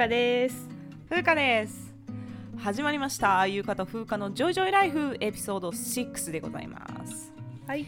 かです。ふうかです。始まりました。ゆうかとふうかのジョイジョイライフエピソード6でございます。はい。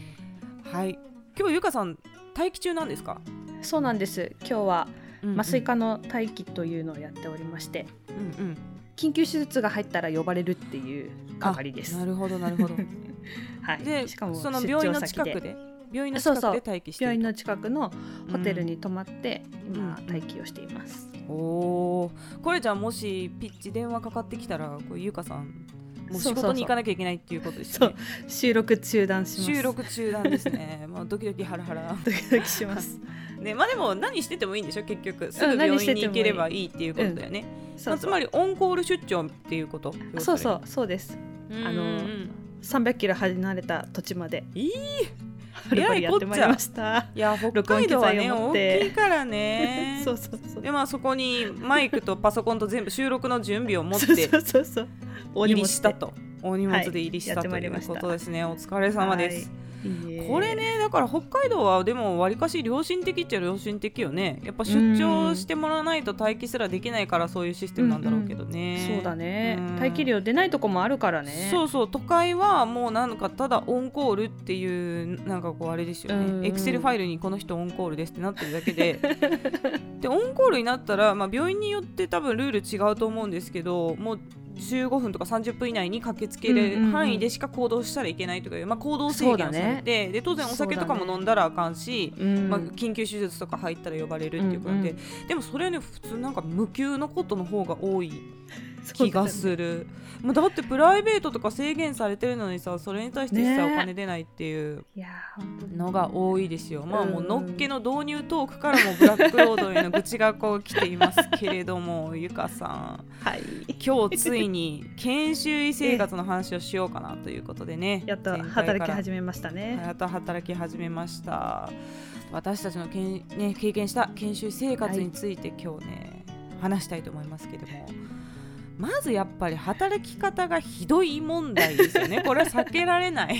はい。今日ゆうかさん待機中なんですか？そうなんです。今日はうん麻酔科の待機というのをやっておりましてうんうん。緊急手術が入ったら呼ばれるっていう係です。あなるほどなるほど。はい。でしかもその出病院の近くで病院の近くで待機してる病院の近くのホテルに泊まって、うん。今待機をしています、おおー。これじゃあもしピッチ電話かかってきたらこれゆうかさんもう仕事に行かなきゃいけないっていうことですよね。収録中断します。収録中なんですね。まあドキドキハラハラ。ドキドキします。ねまあでも何しててもいいんでしょ結局。すぐうん病院に行ければいい。っていうことだよね、まあつまりオンコール出張っていうこと？そうそうそうです。うんあの300キロ離れた土地まで。いいはるばるやってまいりました。いや北海道はね大きいからね。そうそうそう。でまあそこにマイクとパソコンと全部収録の準備を持っそうてそうそうそう。大入荷物したと。大荷物で。入りした、はいということですね。お疲れ様です、はいこれねだから北海道はでもわりかし良心的っちゃ良心的よね。やっぱ出張してもらわないと待機すらできないからそういうシステムなんだろうけどね、そうだね。うん。待機量出ないとこもあるからね。そうそう。都会はもうなんかただオンコールっていうなんかこうあれですようん。ねエクセルファイルにこの人オンコールですってなってるだけで。でオンコールになったら、まあ、病院によって多分ルール違うと思うんですけどもう15分とか30分以内に駆けつけうんうんうんる範囲でしか行動したらいけないとかいう、まあ、行動制限をされて、で当然お酒とかも飲んだらあかんし、うんまあ、緊急手術とか入ったら呼ばれるっていうことで、うんでもそれはね普通なんか無給のことの方が多い気がする、もうだってプライベートとか制限されてるのにさそれに対して一切ねお金出ないっていうのが多いですよ、まあもううんのっけの導入トークからもブラックロードへの愚痴がこう来ていますけれども ゆかさん。はい。今日ついに研修医生活の話をしようかなということでね。やっと働き始めましたね。やっと働き始めました。私たちのけん、ね、経験した研修生活について今日ね、話したいと思いますけどもまずやっぱり働き方がひどい問題ですよね。これは避けられない。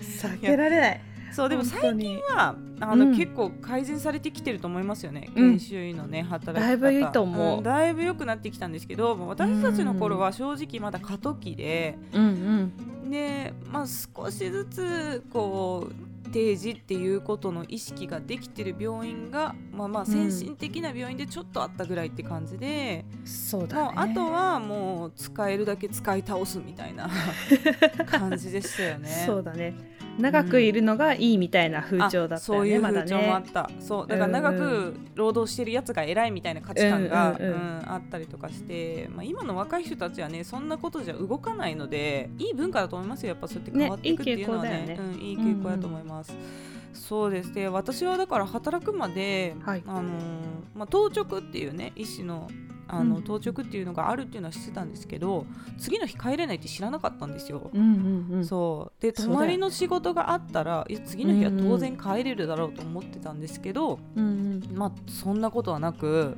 避けられない。そうでも最に。近はあの、うん。結構改善されてきてると思いますよね。うん。研修医のね、働き方。だいぶいいと思う。んだいぶ良くなってきたんですけど私たちの頃は正直まだ過渡期で、うんうん。で、まあ、少しずつこう定時っていうことの意識ができてる病院が、まあ、まあ先進的な病院でちょっとあったぐらいって感じで、そうだね。もうあとはもう使えるだけ使い倒すみたいな 感じでしたよね。そうだね長くいるのがいいみたいな風潮だったよあそういう風潮もあっねた、そうだから長うん。く労働してるやつが偉いみたいな価値観が、うんうんうんうん。あったりとかして、まあ、今の若い人たちはねそんなことじゃ動かないのでいい文化だと思いますよ。やっぱそうやって変わっていくっていうのはね。ねね。うん、いい傾向だと思います。そうですで私はだから働くまで、はい。あのーまあ、当直っていうね医師のあの、うん。当直っていうのがあるっていうのは知ってたんですけど次の日帰れないって知らなかったんですよ。うんうんうん。そう。で泊まりの仕事があったら次の日は当然帰れるだろうと思ってたんですけど、うんまあそんなことはなく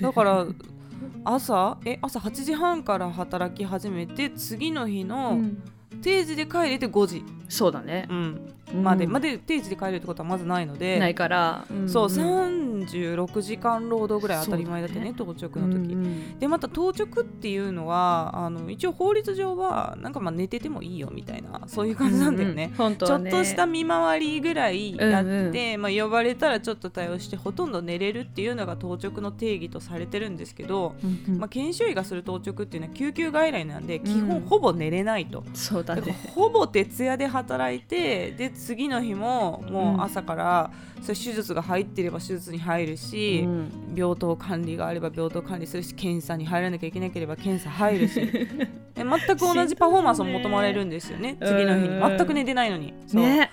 だから 朝え朝8時半から働き始めて次の日うのん。定時で帰れて5時、そうだね。うん。うん。までまで定時で帰れるってことはまずないので。ないから。そううん36時間労働ぐらい当たり前だってね当直の時。うんうんでまた当直っていうのはあの一応法律上はなんかまあ寝ててもいいよみたいなそういう感じなんだよね。うんうん本当ちょっとした見回りぐらいやって、うんまあ、呼ばれたらちょっと対応してほとんど寝れるっていうのが当直の定義とされてるんですけど、うんうん。まあ、研修医がする当直っていうのは救急外来なんで基本うんほぼ寝れないと、そうだね。ほぼ徹夜で働いてで次の日ももう朝からそれ手術が入ってれば手術に入るし、うん。病棟管理があれば病棟管理するし検査に入らなきゃいけなければ検査入るし。で全く同じパフォーマンスを求められるんですよね。次の日に。うん。全く寝てないのに。ね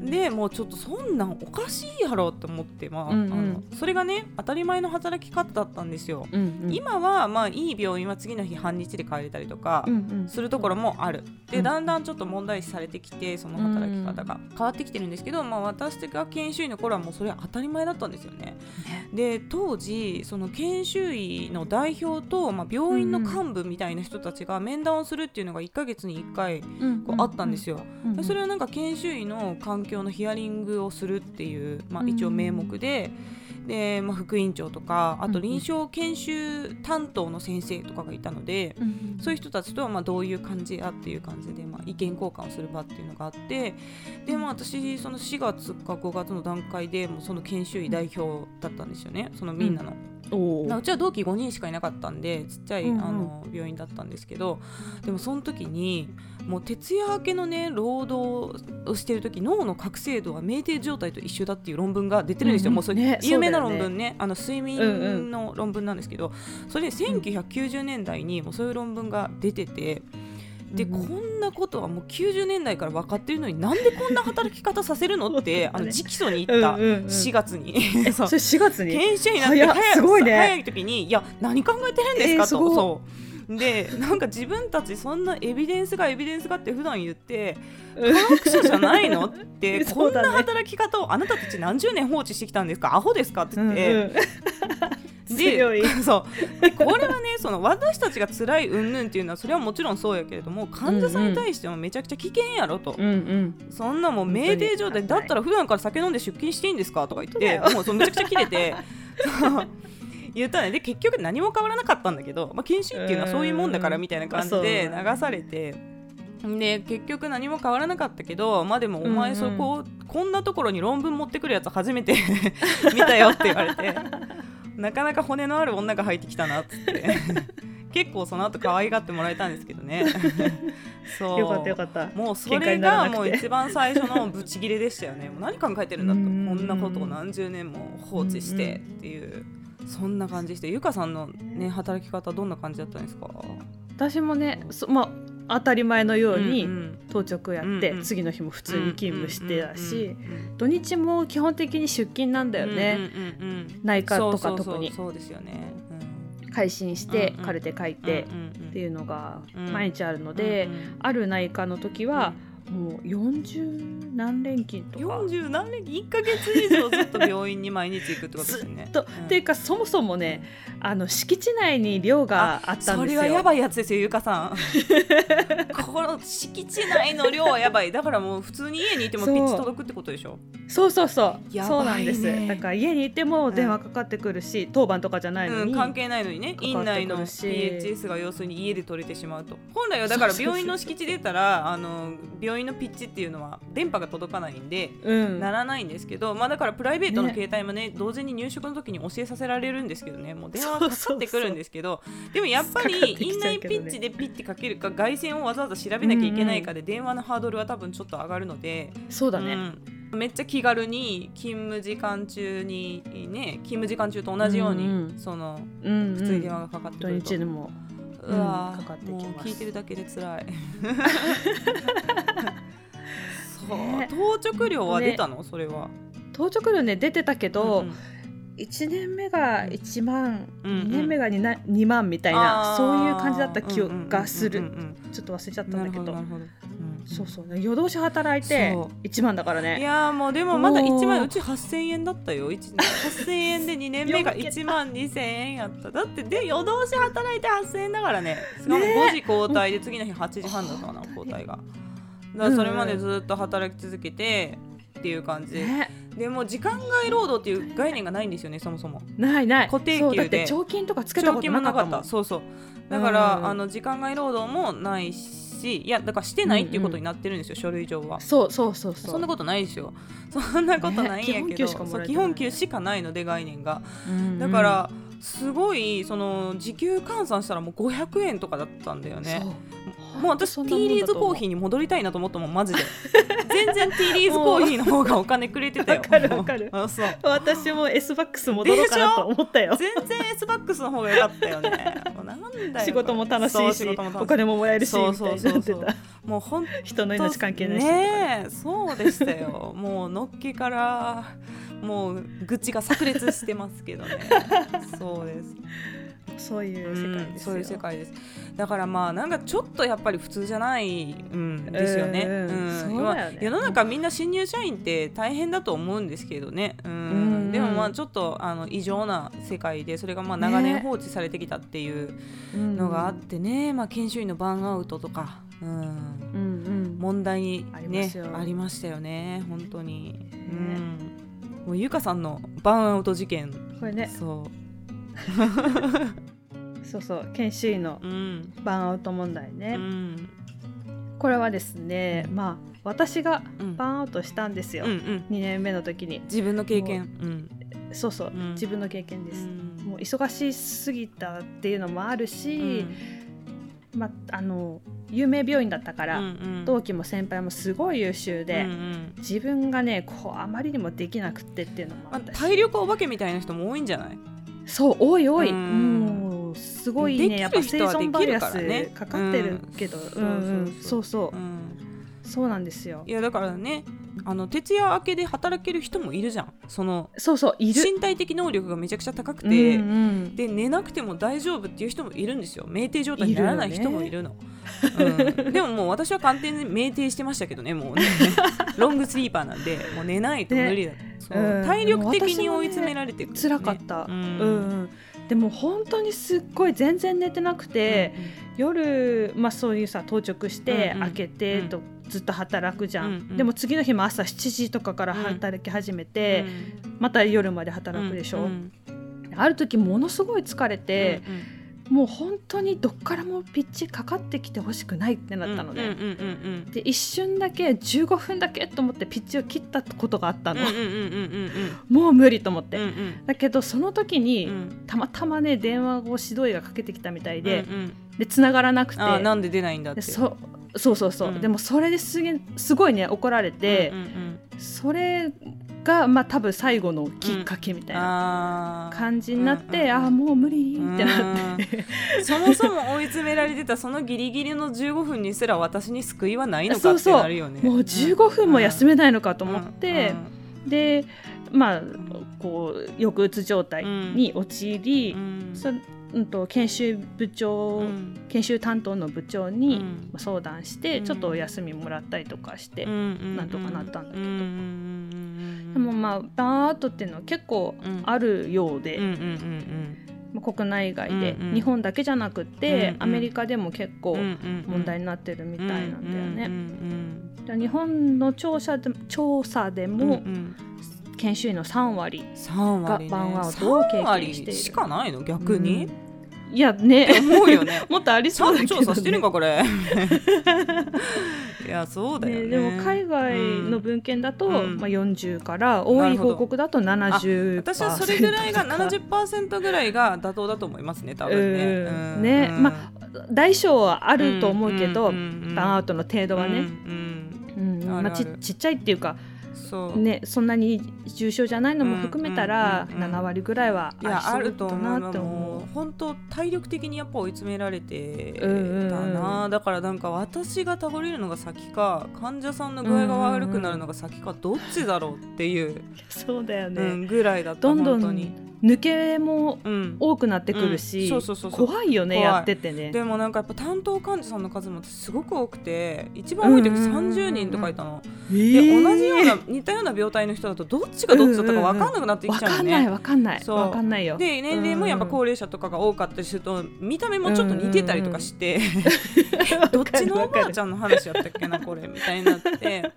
でもうちょっとそんなんおかしいやろって思って、まあうんうん。あのそれがね当たり前の働き方だったんですよ。うんうん。今はまあいい病院は次の日半日で帰れたりとかするところもある。でうん。だんだんちょっと問題視されてきてその働き方が。変わってきてるんですけど、まあ、私が研修医の頃はもうそれは当たり前だったんですよね。で当時その研修医の代表と、まあ、病院の幹部みたいな人たちが面談をするっていうのが1ヶ月に1回うんこうあったんですよ。うんでそれはなんか研修医の環境のヒアリングをするっていう、まあ、一応名目で。でまあ、副院長とかあと臨床研修担当の先生とかがいたので、うんそういう人たちとはまあどういう感じやっていう感じでまあ意見交換をする場っていうのがあってで、まあ、私その4月か5月の段階でもうその研修医代表だったんですよね。そのみんなの。おー。まあうちは同期5人しかいなかったんでちっちゃい、うんうん。あの病院だったんですけどでもその時にもう徹夜明けのね労働をしてる時脳の覚醒度は酩酊状態と一緒だっていう論文が出てるんですよ、うんうん。もうそれ、ね有名な論文ね。あの睡うんうん。眠の論文なんですけど、それ1990年代にもうそういう論文が出てて。で、うんうん。こんなことはもう90年代から分かってるのになんでこんな働き方させるのって、あの直訴に行ったうんうんうん。4月に、えそそう。れ4月に？研修医になって早すごいね。早い時にいや何考えてるんですか、と。えーでなんか自分たちそんなエビデンスがエビデンスがって普段言ってうん。科学者じゃないのって そこうんな働き方をあなたたち何十年放置してきたんですか？アホですか？って言って、うんうん。でそう。でこれはねその私たちが辛い云々っていうのはそれはもちろんそうやけれども患者さんに対してもめちゃくちゃ危険やろと、うんうん。そんなもう酩酊状態だったら普段から酒飲んで出勤していいんですか？とか言ってもうそのめちゃくちゃ切れて言ったねで結局何も変わらなかったんだけど、まあ、研修医っていうのはそういうもんだからみたいな感じで流されて。で結局何も変わらなかったけどまあでもお前そこ、こんなところに論文持ってくるやつ初めて 見たよって言われてなかなか骨のある女が入ってきたなっつって。結構その後可愛がってもらえたんですけどね。そう。よかったよかった。もうそれがもう一番最初のブチギレでしたよね。もう何考えてるんだと、うん。こんなことを何十年も放置してっていう、そんな感じでして、ゆかさんのね働き方どんな感じだったんですか？私もねそまあ当たり前のようにん当直やって、うんうん。次の日も普通に勤務してたし、うんうん土日も基本的に出勤なんだよね、うんうんうんうん内科とか特に。そうですよね。改心して、うんうん。カルテ書いうんて、うんうん。っていうのがうん。毎日あるので、うんうんある内科の時は、もう40何連勤とか。四十何年一ヶ月以上ずっと病院に毎日行くってことですよね。と。うん。っていうかそもそもねあの敷地内に寮があったんですよ。それはやばいやつですよゆかさん。この敷地内の量はやばい。だからもう普通に家にいてもピそうッチ届くってことでしょ？そうそうそう、やばいね。そうなんです。だから家にいても電話かかってくるし、当番とかじゃないのに、うん、関係ないのにね。院内のし PHS が要するに家で取れてしまうと。本来はだからそうそうそう病院の敷地出たらあの病院のピッチっていうのは電波が届かないんでうん。ならないんですけど、まあだからプライベートのね。携帯もね同時に入職の時に教えさせられるんですけどね。もう電話かかってくるんですけどでもやっぱり院内ピッチでピッてかけるか外線をわざわざ調べなきゃいけないかで電話のハードルは多分ちょっと上がるので、そうだね、うん、めっちゃ気軽に勤務時間中にね勤務時間中と同じように、うんうんそのうんうん。普通に電話がかかってく土ると、日でもうわーうんかかってきます。もう聞いてるだけで辛い そう、ね当直料は出たの、それは。当直料ね出てたけど、うん1年目が1万、うんうん。2年目が 2, な2万みたいな、そういう感じだった気がする、うんうんうんちょっと忘れちゃったんだけど。そうそうね夜通し働いてそう。1万だからいねやーもうでもまだ1万うち8000円だったよ。1 8000円で2年目がよけた1万2000円やった。だってで夜通し働いて8000円だからね。しかもね5時交代で次の日8時半だったかな交代がだそれまでずっと働き続けてっていう感じ。で、ね。でも時間外労働っていう概念がないんですよねそもそも。ないない。固定給で。そうだって彫金とかつけたことなかったそうそう。だから、うんあの時間外労働もないしいやだからしてないっていうことになってるんですよ、書類上は。そうそうそうそう。そんなことないですよ。そんなことないんやけど、ね基本給しかない。基本給しかないので概念が。うんうん。だから、すごいその時給換算したらもう500円とかだったんだよね。そうもう私ティーリーズコーヒーに戻りたいなと思ったもんマジで。全然ティーリーズコーヒーの方がお金くれてたよわかるわかる。あそう。私も S バックス戻ろうかなと思ったよ。全然 S バックスの方が良かったよね。もうなんだよ 仕事も楽しいしお金ももらえるしそうそうそうそう。もう本人の命関係ないし、ねえそうでしたよ。もうのっけからもう愚痴が炸裂してますけどね。そうですそういう世界ですよ、うんそういう世界です。だからまあなんかちょっとやっぱり普通じゃない、うん、ですよね,、うんね。世の中みんな新入社員って大変だと思うんですけどね、うん。うんでもまあちょっとあの異常な世界でそれがまあ長年ね放置されてきたっていううん。のがあってね、まあ、研修医のバーンアウトとか、うん、うんうん。問題に、ありまねありましたよね。本当に、ね。うん、もうゆかさんのバーンアウト事件。これね。そ そうそう研修医のバーンアウト問題うね、ん。これはですねまあ私がうん。バーンアウトしたんですよ、うんうん。2年目の時に。自分の経験。うん。そうそう、うん。自分の経験です、うん。もう忙しすぎたっていうのもあるし、まああの有名病院だったから、うんうん。同期も先輩もすごい優秀で、うんうん。自分がねこうあまりにもできなくってっていうのもまあ、あったし、体力お化けみたいな人も多いんじゃない？そう多い多い、うん。もうすごいできるねやっぱ生人は存バイアできるからねスかかってるけど、そうそうそう。なんですよ。いやだからねあの徹夜明けで働ける人もいるじゃん。そのそうそういる。身体的能力がめちゃくちゃ高くて、うんうんで寝なくても大丈夫っていう人もいるんですよ。酩酊状態にならない人もいるの。うん、でももう私は完全に酩酊してましたけどねもうね。ロングスリーパーなんでもう寝ないと無理だ、そううん。体力的に追い詰められてくる、ね、辛かった、ううんんうん。でも本当にすっごい全然寝てなくて、夜、まあ、そういうさ到着して、うんうん。開けてとずっと働くじゃん、うんうん。でも次の日も朝7時とかから働き始めて、また夜まで働くでしょ、うん。ある時ものすごい疲れて、うんうんもう本当にどっからもピッチかかってきてほしくないってなったのね、で一瞬だけ15分だけと思ってピッチを切ったことがあったの、もう無理と思って、うんうん。だけどその時に、うん。たまたまね電話を指導医がかけてきたみたいで、うんうん。で繋がらなくて。なんで出ないんだって。でそそうそうそう、うん。でもそれですげすごいね怒られて、それがまあ多分最後のきっかけみたいな感じになって、うんうんうん。ああもう無理ってなって、そもそも追い詰められてたそのギリギリの15分にすら私に救いはないのかってそうそう。なるよねもう15分も休めないのかと思って、でまあこう抑うつ状態に陥り、うん。と研修部長、うん。研修担当の部長うにん相談して、うんちょっとお休みもらったりとかして、うんなんとかなったんだけど。うんまあバーンアウトっていうのは結構うん。あるようで、国内外で、うんうん。日本だけじゃなくて、うんうん。アメリカでも結構問題になってるみたいなんだよね。うんうんで日本の調査で調査でうんも、うんうん。研修医の3割、3割ね。がバーンアウトを経験している。3割しかないの？逆に、うん。いやね思うよね。もっとありそうんだけど、ね、と調査してるんかこれ いやそうだよね。ねでも海外の文献だと、うん。まあ、40から多い報告だと70%私はそれぐらいがとか。70%ぐらいが妥当だと思いますね多分ね。うん。うん。ねうんま大小はあると思うけど、バーンアウトの程度はね、うんまあ、ちちっちゃいっていうか、そう、ね、そんなに重症じゃないのも含めたらうんうんうん。うん7割ぐらいはあるとなって思もう。本当体力的にやっぱ追い詰められてたな、うんだからなんか私が倒れるのが先か患者さんの具合が悪くなるのが先かどっちだろうっていう、う そうだよね、うん、ぐらいだったどんどん本当に、抜けもうん、多くなってくるし、怖いよねやっててね。でもなんかやっぱ担当患者さんの数もすごく多くて一番多い時うんうん。うんうん30人とかいたの、同じような似たような病態の人だとどっちがどっちだったか分かんなくなってきわちゃうよね。かんないわかんないそう。わかんないよ。で年齢もやっぱ高齢者とかが多かったりすると見た目もちょっと似てたりとかして、どっちのおばあちゃんの話やったっけなこれみたいになって、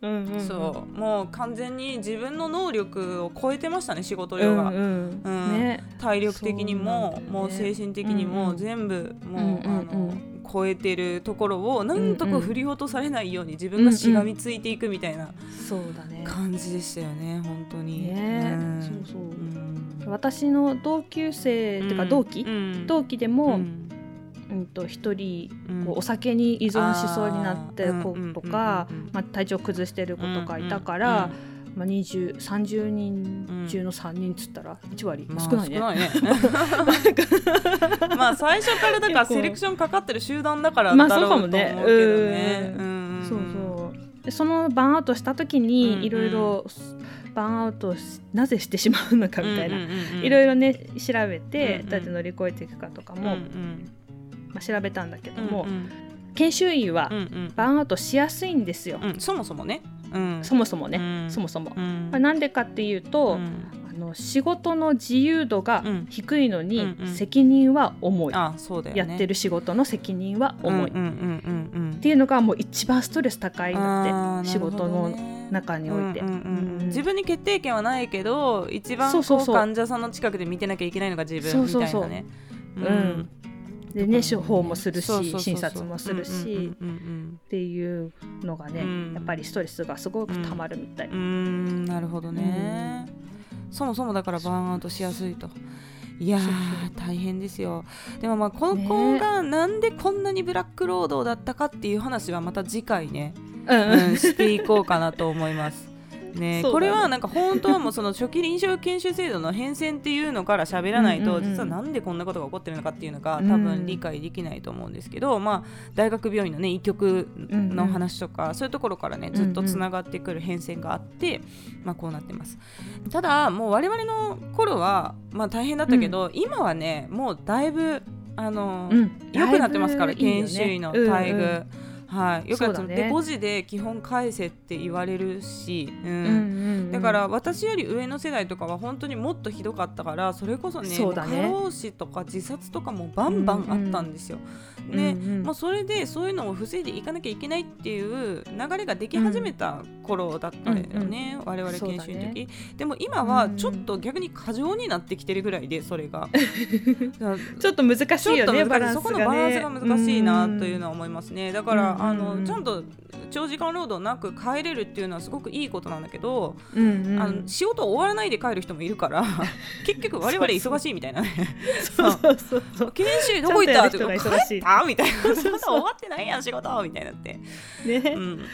うんうんうん。そう。もう完全に自分の能力を超えてましたね仕事量が、うんうん。うん。ね。体力的にも、ね。もう精神的にもうんうん。全部もう、うんうんうん。あの超えてるところをなんとか振り落とされないように自分がしがみついていくみたいなそうだね。感じでしたよね本当に。ね。ん。そうそう。うん。私の同級生っていうか同期、うん。同期でうも、んうんと一人うん。こうお酒に依存しそうになってる子とかまあ体調崩してる子とかいたから、まあ、20 30人中の3人っつったら1割、まあ少ないね。少ないね。まあ最初からだからセレクションかかってる集団だからだまあろうと思うけどそうかもね。ね。うん。そうそう。でそのバーンアウトした時にいろいろバーンアウトしなぜしてしまうのかみたいな、いろいろね調べて、どうやって乗り越えていくかとかも、うんうんまあ、調べたんだけども、うん研修医はうんうん。バーンアウトしやすいんですよ、うんそもそもね、うん、そもそもね、うん。そもそも。うん。まあ、なんでかっていうと、うん。あの仕事の自由度がうん。低いのに、うんうん。責任は重い、あそうだよね。やってる仕事の責任は重い、うんうんうんうんうん。っていうのがもう一番ストレス高いんだあっーて仕事の中において。うんうんうんうん。自分に決定権はないけど一番患者さんの近くで見てなきゃいけないのが自分みたいなね。うんでね処方もするし診察もするし、っていうのがね、うん。やっぱりストレスがすごくたまるみたい、うん。なるほどね、そもそもだからバーンアウトしやすいと。いや大変ですよ。でもまあここがなんでこんなにブラック労働だったかっていう話はまた次回ね、うん。うん、していこうかなと思います。ね、これはなんか本当はもうその初期臨床研修制度の変遷っていうのから喋らないと、実はなんでこんなことが起こってるのかっていうのがうん。多分理解できないと思うんですけど、まあ大学病院のね医局の話とか、そういうところからねずっとつながってくる変遷があって、まあこうなってます。ただもう我々の頃はまあ大変だったけど、今はねもうだいぶあの、うん。良くなってますからね。研修医の待遇、うんうんはい、よくなってますそうだね。で5時で基本返せって言われるし、うん。うんうんうん。だから私より上の世代とかは本当にもっとひどかったからそれこそねそうだね。過労死とか自殺とかもバンバンあったんですよ。で、うんうん。まあ、それでそういうのを防いでいかなきゃいけないっていう流れができ始めた頃だったよね、我々研修の時、ね。でも今はちょっと逆に過剰になってきてるぐらいでそれが。ちょっと難しいよね難しい。そこのバランスが難しいなというのはは思いますね。だから、うんあうんのちゃんと長時間労働なく帰れるっていうのはすごくいいことなんだけど、うんうん。あの仕事終わらないで帰る人もいるから 結局我々忙しいみたいなね。そうそうそう。そう。研修どこ行った？とやる人帰が忙しい。ったみたいな。そんな終わってないやん仕事みたいになって、ね。うん、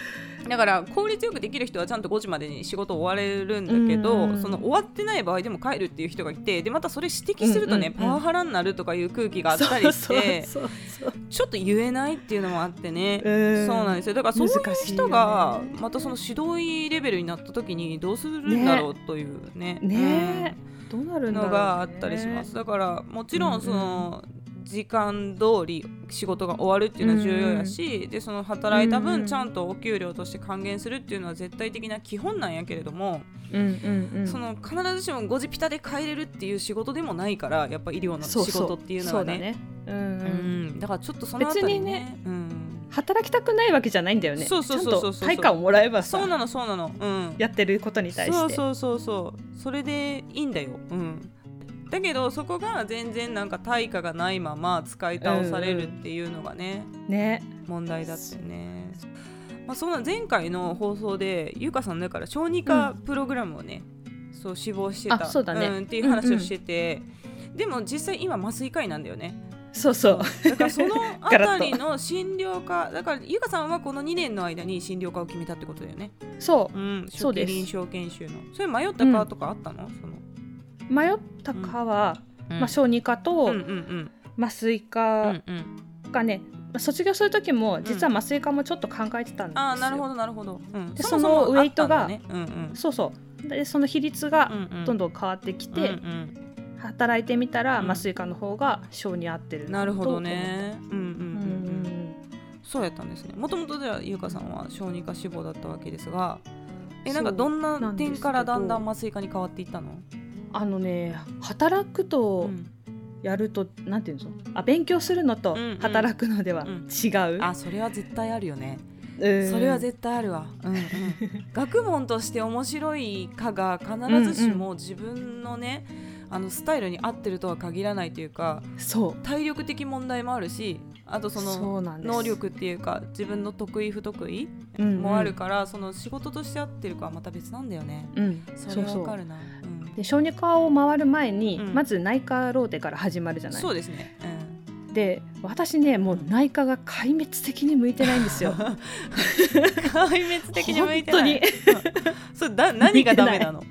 だから効率よくできる人はちゃんと5時までに仕事終われるんだけど、うん。うんその終わってない場合でも帰るっていう人がいてでまたそれ指摘するとね、うんうんうん。パワハラになるとかいう空気があったりしてちょっと言えないっていうのもあってね、うん。そうなんですよ。だからそういう人がねまたその指導医レベルになった時にどうするんだろうというね。ね。どうなるうんんのがあったりします。だからもちろんその、時間通り仕事が終わるっていうのは重要やし、でその働いた分ちゃんとお給料として還元するっていうのは絶対的な基本なんやけれども、うんうんうん。その必ずしも5時ピタで帰れるっていう仕事でもないからやっぱ医療の仕事っていうのはね。だからちょっとそのあたりね。別にねうん、働きたくないわけじゃないんだよね。そうそうそうそうそう。をもらえそうなのそうなの。うん。やってることに対して。そうそうそうそう。それでいいんだよ。うんだけどそこが全然なんか対価がないまま使い倒されるっていうのがね、ね。問題だってね。まあそんな前回の放送でゆうかさんだから小児科プログラムをね、そう死亡してた。あそうだね。んっていう話をしてて、でも実際今麻酔科医なんだよね。そうそう。だからそのあたりの診療科だからゆかさんはこの2年の間に診療科を決めたってことだよね。そう。ん、そうです。初期臨床研修の。それ迷ったかとかあったの？その。う迷った科は、うんまあ、小児科とうんうんうん麻酔うん科うん。がね、まあ卒業する時も実は麻酔科もちょっと考えてたんですよ、ああなるほどなるほど。うん。でそのウェイトがあったんうんそうそうでその比率がうんうん。どんどん変わってきて、うんうん働いてみたらうん麻酔科の方が小に合ってるなるほどね。うんうんうん。そうやったんですね。もともとじゃあゆうかさんは小児科志望だったわけですが、えなんかどんな点からだんだん麻酔科に変わっていったの？あのね働くとうんやると、なんていうのあ勉強するのとうんうん。働くのではうん。違う、あそれは絶対あるよね。うん。それは絶対あるわ、うんうん、学問として面白いかが必ずしも自分のね、あのスタイルに合ってるとは限らないというかそう。体力的問題もあるしあとそその能力っていうか自分の得意不得意うんうん。もあるから、その仕事として合ってるかはまた別なんだよね。うん。それそうそうわかるな。うんで小児科を回る前に、うん。まず内科ローテから始まるじゃない。そうですね。でで私ねもう内科が壊滅的に向いてないんですよ。壊滅的に向いてない。本うん。それだ何がダメなの、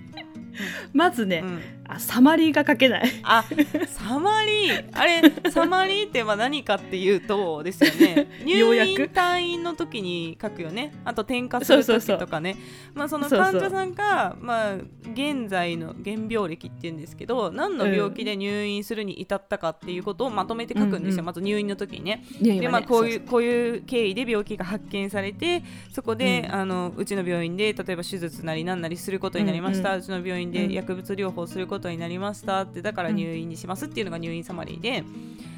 まずね、うんあサマリーが書けない。あサマリー？あれサマリーってまあ何かっていうとですよね。入院退院の時に書くよね。あと転科する時とかね。まあその患者さんがまあ現在の現病歴っていうんですけど何の病気で入院するに至ったかっていうことをまとめて書くんですよ、うんうんまず入院の時にね。でまあ、こういうそこういう経緯で病気が発見されてそこで、うん。あのうちの病院で例えば手術なり何なりすることになりました、ううんちの病院うんで薬物療法することになりましたってだから入院にしますっていうのが入院サマリーで、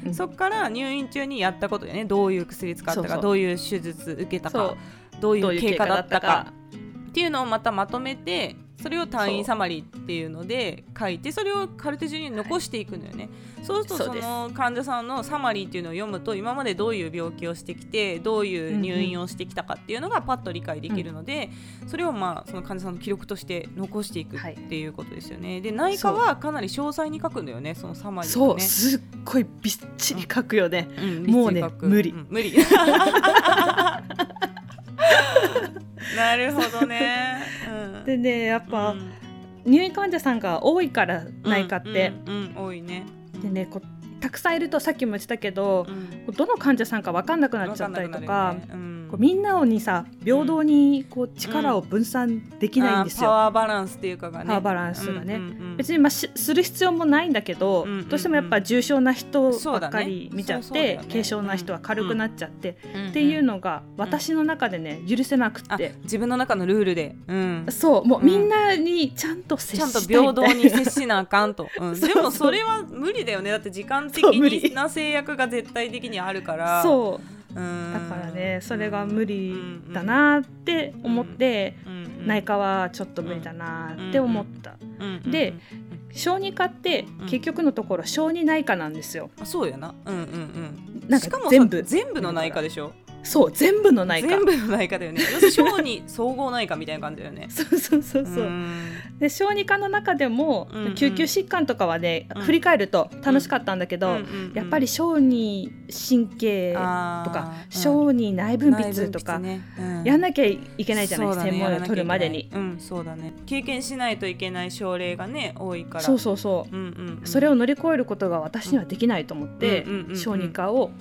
うん。そこから入院中にやったことでね。どういう薬使ったかどういう手術受けたかどういう経過だったかっていうのをまたまとめてそれを退院サマリーっていうので書いてそれをカルテ中に残していくのよね、そうするとその患者さんのサマリーっていうのを読むと今までどういう病気をしてきてどういう入院をしてきたかっていうのがパッと理解できるので、それをまあその患者さんの記録として残していくはいっていうことですよね、で内科はかなり詳細に書くんだよねそのサマリーをね。そうすっごいびっちり書くよね。うんもうね律儀書く。無理。ん無理 なるほどね、うん、でねやっぱ、うん。入院患者さんが多いから内科って、うんうんうん多いね。でねこうたくさんいるとさっきも言ってたけどう、ん。どの患者さんか分かんなくなっちゃったりとか。わんなくなるよね。うんこうみんなにさ平等にこう力を分散できないんですよ。あーパワーバランスっていうかがね。パワーバランスがね。うんうんうん。別にまあしする必要もないんだけど、うんうんうんどうしてもやっぱ重症な人ばっかり見ちゃって、そうそうだよね。軽症な人は軽くなっちゃって、うんっていうのが私の中でね許せなくて、自分の中のルールで、うん、そうもううん。みんなにちゃんと接ちゃんと平等に接しなあかんと、でもそれは無理だよね。だって時間的な制約が絶対的にあるから。そう。うんだからねそれが無理だなって思って、内科はちょっと無理だなって思った、で小児科ってうん。結局のところ小児内科なんですよ。あそうやな。うんうんうん。なんしかもさか全部。全部の内科でしょ？そう全部の内科。全部の内科だよね。小児総合内科みたいな感じだよね。そうそうそうそう、ん。で小児科の中でも、うんうん。救急疾患とかはね、うん。振り返ると楽しかったんだけど、うんうんうんやっぱり小児神経とかうん。小児内分泌とか、ね。うん。やんなきゃいけないじゃない、ね専門医を取るまでに。うんそうだね。経験しないといけない症例がね多いから。そうそうそう、うんうんうん。それを乗り越えることが私にはできないと思って、小児科を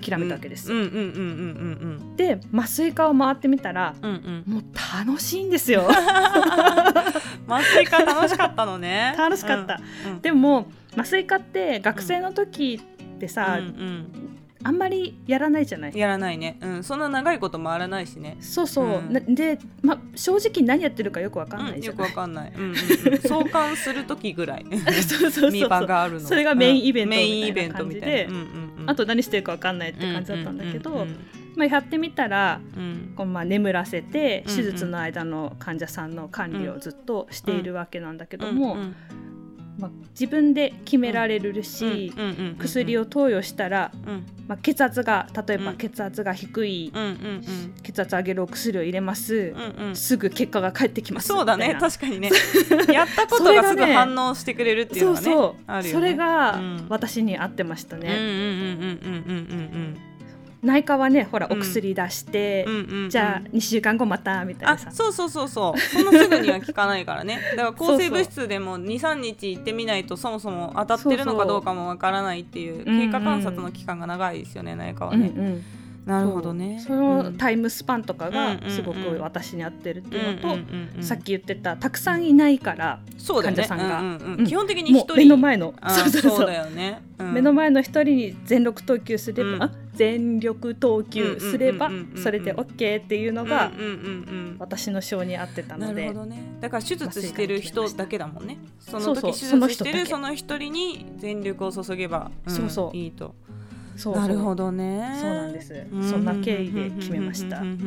諦めたわけです、うんうんうんうんうんで麻酔科を回ってみたらうんうんうん。もう楽しいんですよ。麻酔科楽しかったのね。楽しかった、うんうん。でも麻酔科って学生の時ってさ、うんうんあんまりやらないじゃない？やらないね、うん、そんな長いこと回らないしね、そうそう、うん。なで、ま、正直何やってるかよくわかんなうん、よくい？じゃない、わかんない、うんうんうん、相関する時ぐらい。そうそう見場があるの。それがメインイベントメインイベンみたいなトみたいな。感じでうんうんうん。あと何してるかわかんないって感じだったんだけど、うんうんまあ、やってみたらうん。こう、まあ、眠らせてうんうん。手術の間の患者さんの管理をずっとしているわけなんだけども、うんうんまあ、自分で決められるし、うんうんうんうん薬を投与したら、うん。まあ、血圧が例えばうん。血圧が低い、うんうん血圧上げるお薬を入れます、うんうん。うんすぐ結果が返ってきます。そうだね。確かにね。やったことがすぐ反応してくれるっていうのがねそうそれがうん。私に合ってましたね、内科はねほらうんお薬出して、じゃあ2週間後またみたいなあさそうそうそうそう。そんなすぐには効かないからね。だから抗生物質でも23日行ってみないとそもそも当たってるのかどうかもわからないっていう経過観察の期間が長いですよね内科はね、うんうんなるほどね。そのタイムスパンとかがうんすごく私に合ってるっていうのと、うんうんうんうん。さっき言ってたたくさんいないから患者さんが。うんうんうん。うん。基本的に一人。目の前の。あそうそうそう。だよね、うん。目の前の一人に全力投球すれば、全力投球すればそれで OK っていうのが私の性に合ってたので、ね。だから手術してる人だけだもんね。その時手術してるその一人に全力を注げば、んそうそう。いいとそう。なるほどね。そうなんです。そんな経緯で決めました。うんうんうんうん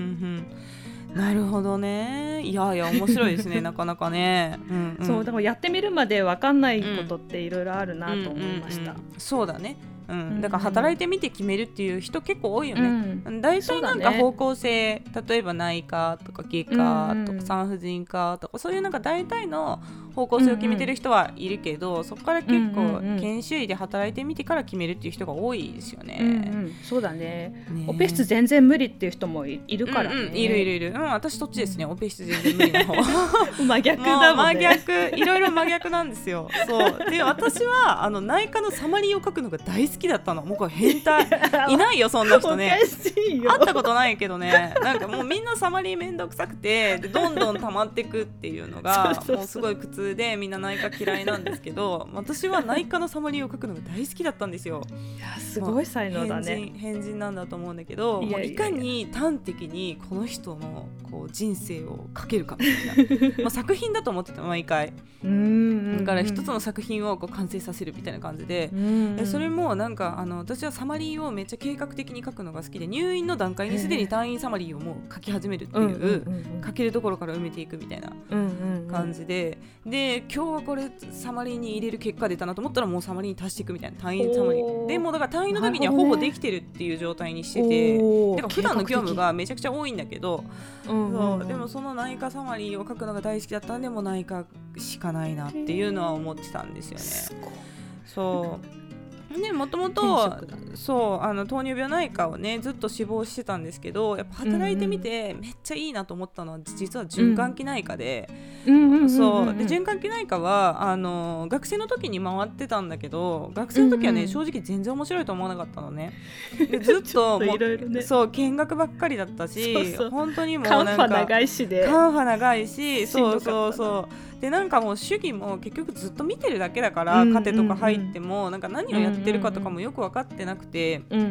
うん。なるほどね。いやいや面白いですね。なかなかね、うんうん。そうだからやってみるまで分かんないことっていろいろあるなと思いました。うんうん。うんそうだね、うん。うんだから働いてみて決めるっていう人結構多いようね、ん大そうだね体なんか方向性、例えば内科とか外科とうんうんか産婦人科とかそういうなんか大体の方向性を決めてる人はいるけど、そこから結構、うんうんうん。研修医で働いてみてから決めるっていう人が多いですよね。うんうん、そうだね。ねオペ室全然無理っていう人もいいるからね、うんうん。いるいるいる、うん、私そっちですね、オペ室全然無理な方。真逆だもんね。真逆。いろいろ真逆なんですよ。そう。で私はあの内科のサマリーを書くのが大好きだったの。もうこれ変態。いないよそんな人ね。会ったことないけどね。なんかもうみんなサマリーめんどくさくてでどんどん溜まってくっていうのが もうすごい苦痛でみんな内科嫌いなんですけど 私は内科のサマリーを書くのが大好きだったんですよ。いやすごい才能だね。変人なんだと思うんだけどいいかに端的にこの人のこう人生を書けるかみたいな。まあ作品だと思ってた毎回。うんだから一つの作品をこう完成させるみたいな感じで。でそれもなんかあの私はサマリーをめっちゃ計画的に書くのが好きで入院の段階にすでに退院サマリーをもう書き始めるっていう、書けるところから埋めていくみたいな感じで、で今日はこれサマリーに入れる結果出たなと思ったらもうサマリーに足していくみたいな退院サマリおー。ーでもうだから退院の時にはほぼできてるっていう状態にしてて、だから普段の業務がめちゃくちゃ多いんだけど、そうでもその内科サマリーを書くのが大好きだったんでもう内科しかないなっていうのは思ってたんですよね。そうでもともとそうあの糖尿病内科をねずっと志望してたんですけどやっぱ働いてみてめっちゃいいなと思ったのは実は循環器内科で、そう。で循環器内科はあの学生の時に回ってたんだけど学生の時はね、うんうん正直全然面白いと思わなかったのね。でずっと ね。そう見学ばっかりだったし本当にもうカンファなんか長いしでカンファ長いしそうそうそうでなんかもう主義も結局ずっと見てるだけだから、うんカテとか入ってもなんか何をやってるかとかもよく分かってなくて、うんうんう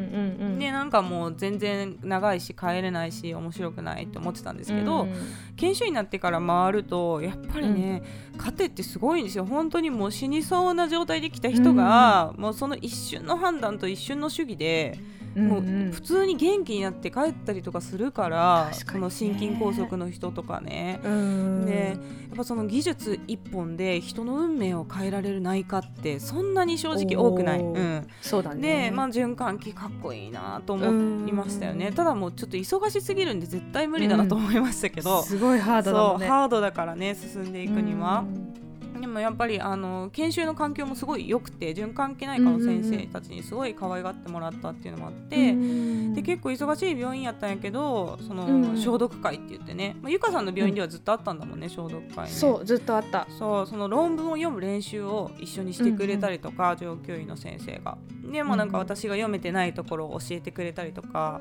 ん。でなんかもう全然長いし帰れないし面白くないって思ってたんですけど、うん。研修医になってから回るとやっぱりね、カテってすごいんですよ。本当にもう死にそうな状態で来た人が、もうその一瞬の判断と一瞬の主義で、もう普通に元気になって帰ったりとかするから確かにね。その心筋梗塞の人とかね。うんでやっぱその技術一本で人の運命を変えられる内科ってそんなに正直多くない。うん、そうだね。で、まあ、循環器かっこいいなと思いましたよねただもうちょっと忙しすぎるんで絶対無理だなと思いましたけど、すごいハードだね。ハードだからね進んでいくには。う。んでもやっぱりあの研修の環境もすごい良くて循環器内科の先生たちにすごい可愛がってもらったっていうのもあって、うんで結構忙しい病院やったんやけどその、うん消毒会って言ってね、まあ、ゆかさんの病院ではずっとあったんだもんね、消毒会ね。そうずっとあった。そうその論文を読む練習を一緒にしてくれたりとか、上級医の先生が。でもなんか私が読めてないところを教えてくれたりとか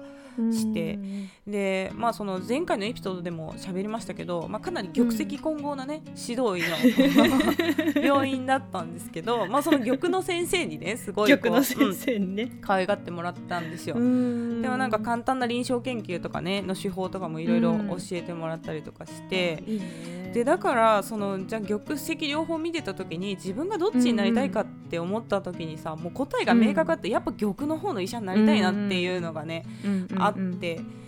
してでまあその前回のエピソードでも喋りましたけど、まあ、かなり玉石混合なね、指導医の 病院だったんですけど、まあ、その玉の先生にねすごい玉の先うん生にね。可愛がってもらったんですよ。ででもなんか簡単な臨床研究とかねの手法とかもいろいろ教えてもらったりとかして、でだからそのじゃあ玉石両方見てた時に自分がどっちになりたいかって思った時にさ、もう答えが明確だって、やっぱ玉の方の医者になりたいなっていうのがね、あって。でうん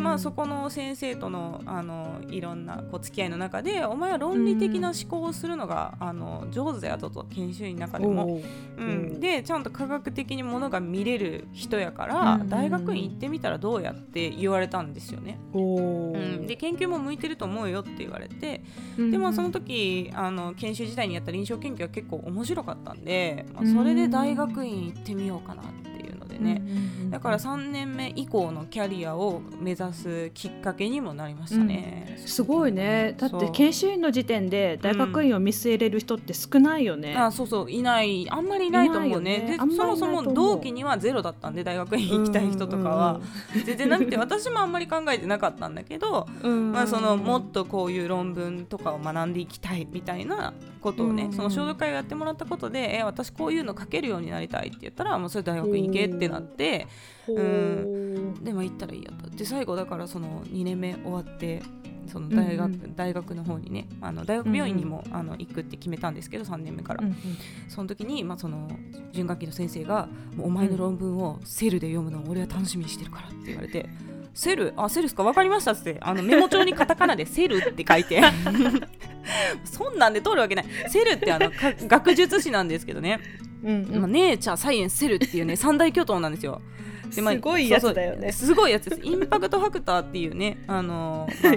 まあ、そこの先生とのあのいろんなこう付き合いの中でお前は論理的な思考をするのが、あの上手だよとと研修医の中でも、う。ん、でちゃんと科学的にものが見れる人やから、うん大学院行ってみたらどうやって言われたんですよね。おう。ん、ーで研究も向いてると思うよって言われてうんでまあその時あの研修時代にやった臨床研究は結構面白かったんで、まあ、それで大学院行ってみようかなってでね、だから3年目以降のキャリアを目指すきっかけにもなりましたね。すごいね。だって研修医の時点で大学院を見据えれる人って少ないよね、あそうそう。いない。あんまりいないと思うね。ね。でそもそも同期にはゼロだったんで大学院行きたい人とかは。全然なくて私もあんまり考えてなかったんだけど、うん。まあ、そのもっとこういう論文とかを学んでいきたいみたいなことをね、うんその消毒会をやってもらったことで、え私こういうの書けるようになりたいって言ったらもうそれ大学院行けってなってほーでも行ったらいいやと。で最後だからその2年目終わってその大学,、うんうん。大学の方にねあの大学病院にも、あの行くって決めたんですけど3年目から、うんうん。その時に、まあ、その循環器の先生が「もうお前の論文を Cell で読むのを俺は楽しみにしてるから」って言われて。セル？あセルですか？分かりましたっつってあのメモ帳にカタカナで「セル」って書いて そんなんで通るわけない。 Cell ってあのか 学術誌なんですけどね、うんうん。まあ、ネイチャーサイエンスセルっていうね 三大巨頭なんですよ。でまあすごいやつだよね。すごいやつです。インパクトファクターっていうねあの、まあ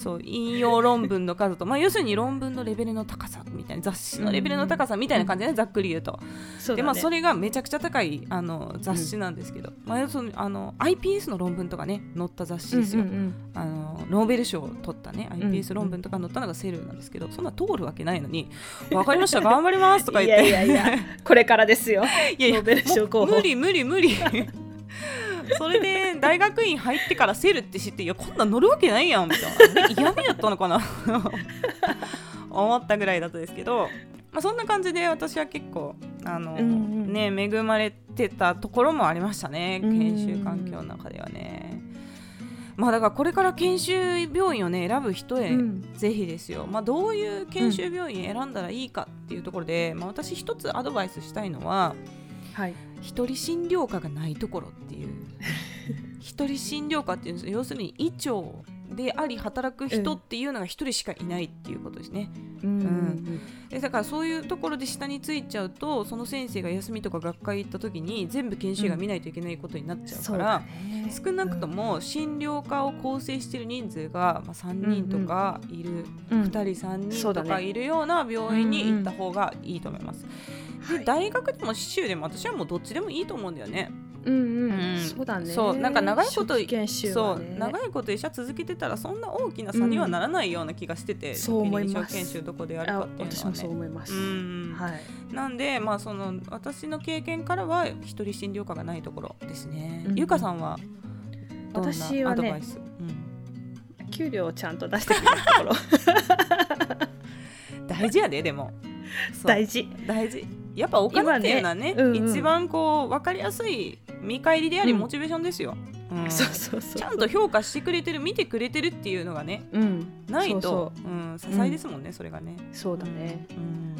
そう引用論文の数と、まあ、要するに論文のレベルの高さみたいな雑誌のレベルの高さみたいな感じで、ねざっくり言うと。そね。でまあ、それがめちゃくちゃ高いあの雑誌なんですけど、まあ、要するにあの iPS の論文とかね載った雑誌ですよ、うんうんあのノーベル賞を取ったねん iPS 論文とか載ったのがセルなんですけど、そんな通るわけないのに「分かりました 頑張ります」とかい言って。やいやいやこれからですよ。いやいやノーベル賞候補。無理無理無理それで大学院入ってからセルって知っていやこんなん乗るわけないやんみたいな。で嫌味やったのかな。思ったぐらいだったですけど、まあ、そんな感じで私は結構あの、うんうんね恵まれてたところもありましたねうん研修環境の中ではね。まあだからこれから研修病院をね選ぶ人へ、うん。ぜひですよ、まあ、どういう研修病院選んだらいいかっていうところで、まあ、私一つアドバイスしたいのははい一人診療科がないところっていう。一人診療科っていうのは要するに医長であり働く人っていうのが一人しかいないっていうことですね、うん。ん。でだからそういうところで下についちゃうとその先生が休みとか学会行った時に全部研修医が見ないといけないことになっちゃうから、そうだね。少なくとも診療科を構成している人数が、まあ、3人とかいる、うん。2人3人とかいるような病院に行った方がいいと思います。で大学でも州でも私はもうどっちでもいいと思うんだよね。うんうん。うん。そうだね。そう。なんか長いこと初期研修そう。はね長いこと医者続けてたらそんな大きな差にはならないような気がしてて、そう思います。研修どこでやるあかっていうの私もそうはね。思います。うんはい。なんで、まあ、その私の経験からは一人診療科がないところですね。うんゆかさんはどんな私はねアドバイス、うん。給料をちゃんと出してくれるところ。大事やででも。大事。大事やっぱお金っていうのはね今ねうんうん。一番こう分かりやすい見返りでありうん。モチベーションですよ、うん。そうそうそうちゃんと評価してくれてる見てくれてるっていうのがねうん。ないとそうう。ん、支えですもんね、それがね。そうだね。うん。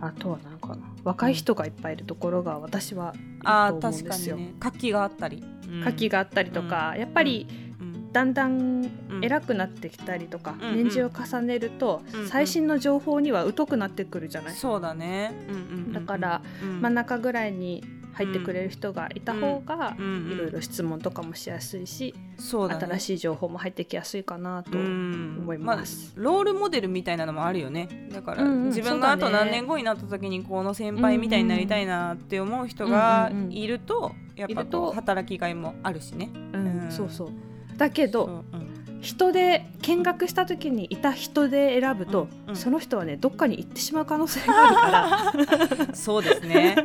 あとは何かな若い人がいっぱいいるところが私はいあ確かにね。活気があったり、うん。活気があったりとか、やっぱりうんだんだんうん。偉くなってきたりとか、うんうん。年次を重ねると、うんうん。最新の情報には疎くなってくるじゃない、そうだね、うんうんうんうん。だから、うん。真ん中ぐらいに入ってくれる人がいた方が、いろいろ質問とかもしやすいし、ね。新しい情報も入ってきやすいかなとうん。思います。あ、ロールモデルみたいなのもあるよね。だから、うんうん。自分があと何年後になった時にこの先輩みたいになりたいなって思う人がいると、やっぱこう働きがいもあるしね。うんうん。そうそうだけどうん。人で見学した時にいた人で選ぶと、うんうん。その人はねどっかに行ってしまう可能性があるから。そうですね。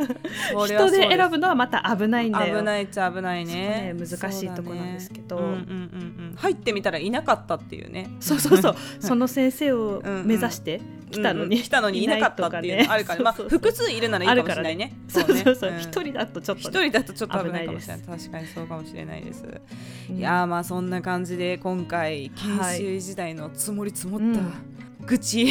人で選ぶのはまた危ないんだよ。危ないっちゃ危ないね。ね難しいとこなんですけど。ねうんうんうんうん。入ってみたらいなかったっていうね。そうそうそう。その先生をうんうん目指して来たのに、うんうん。来たのにいなかったっていうのあるから、まあ複数いるならいいかもしれないね。そうそうそうねん。一、人だとちょっと、一人だとちょっと危ないかもしれない。危確かにそうかもしれないです、うん。いやーまあそんな感じで今回い。修医時代の積もり積もった。うん愚痴、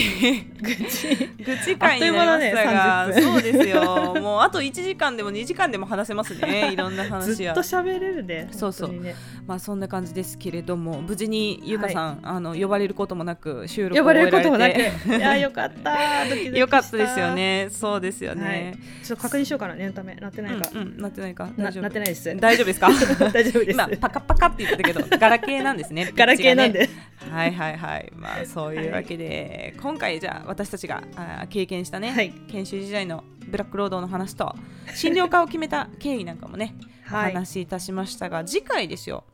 愚痴愚痴会になりましたが、ね30分。そうですよ。もうあと1時間でも2時間でも話せますね。いろんなず話やっと喋れるねそうそう。ね。まあそんな感じですけれども無事にゆかさん、あの呼ばれることもなく収録を呼ばれる終えられて。こともなくいやよかったドキドキ よかったですよね。そうですよね、ちょっと確認しようかな念のため。なってないか、うんうんなってないか？な大丈夫。なってないです。大丈夫ですか？大丈夫です。今パカパカって言ってたけどガラケーなんですね。ガラケーなんで、ね。はいはいはい。まあそういうわけで、今回じゃあ私たちがあー経験したね、はい。研修時代のブラック労働の話と 診療科を決めた経緯なんかもね、はい。お話しいたしましたが次回ですよ。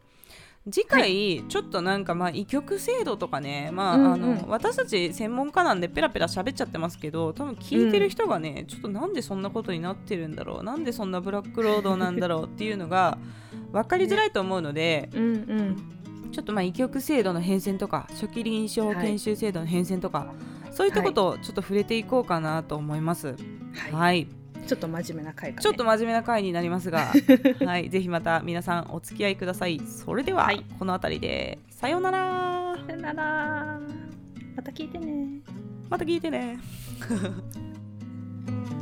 次回、ちょっとなんかまあ医局制度とかね、まあうんうん。あの私たち専門家なんでペラペラ喋っちゃってますけど多分聞いてる人がね、ちょっとなんでそんなことになってるんだろうなんでそんなブラック労働なんだろうっていうのが分かりづらいと思うので、うんうんちょっとまあ医局制度の変遷とか初期臨床研修制度の変遷とか、そういったことをちょっと触れていこうかなと思います。はいはい、ちょっと真面目な回か、ね、ちょっと真面目な回になりますが、はい、ぜひまた皆さんお付き合いください。それでは、はいこの辺りでさようなら。さよならまた聞いてねまた聞いてね。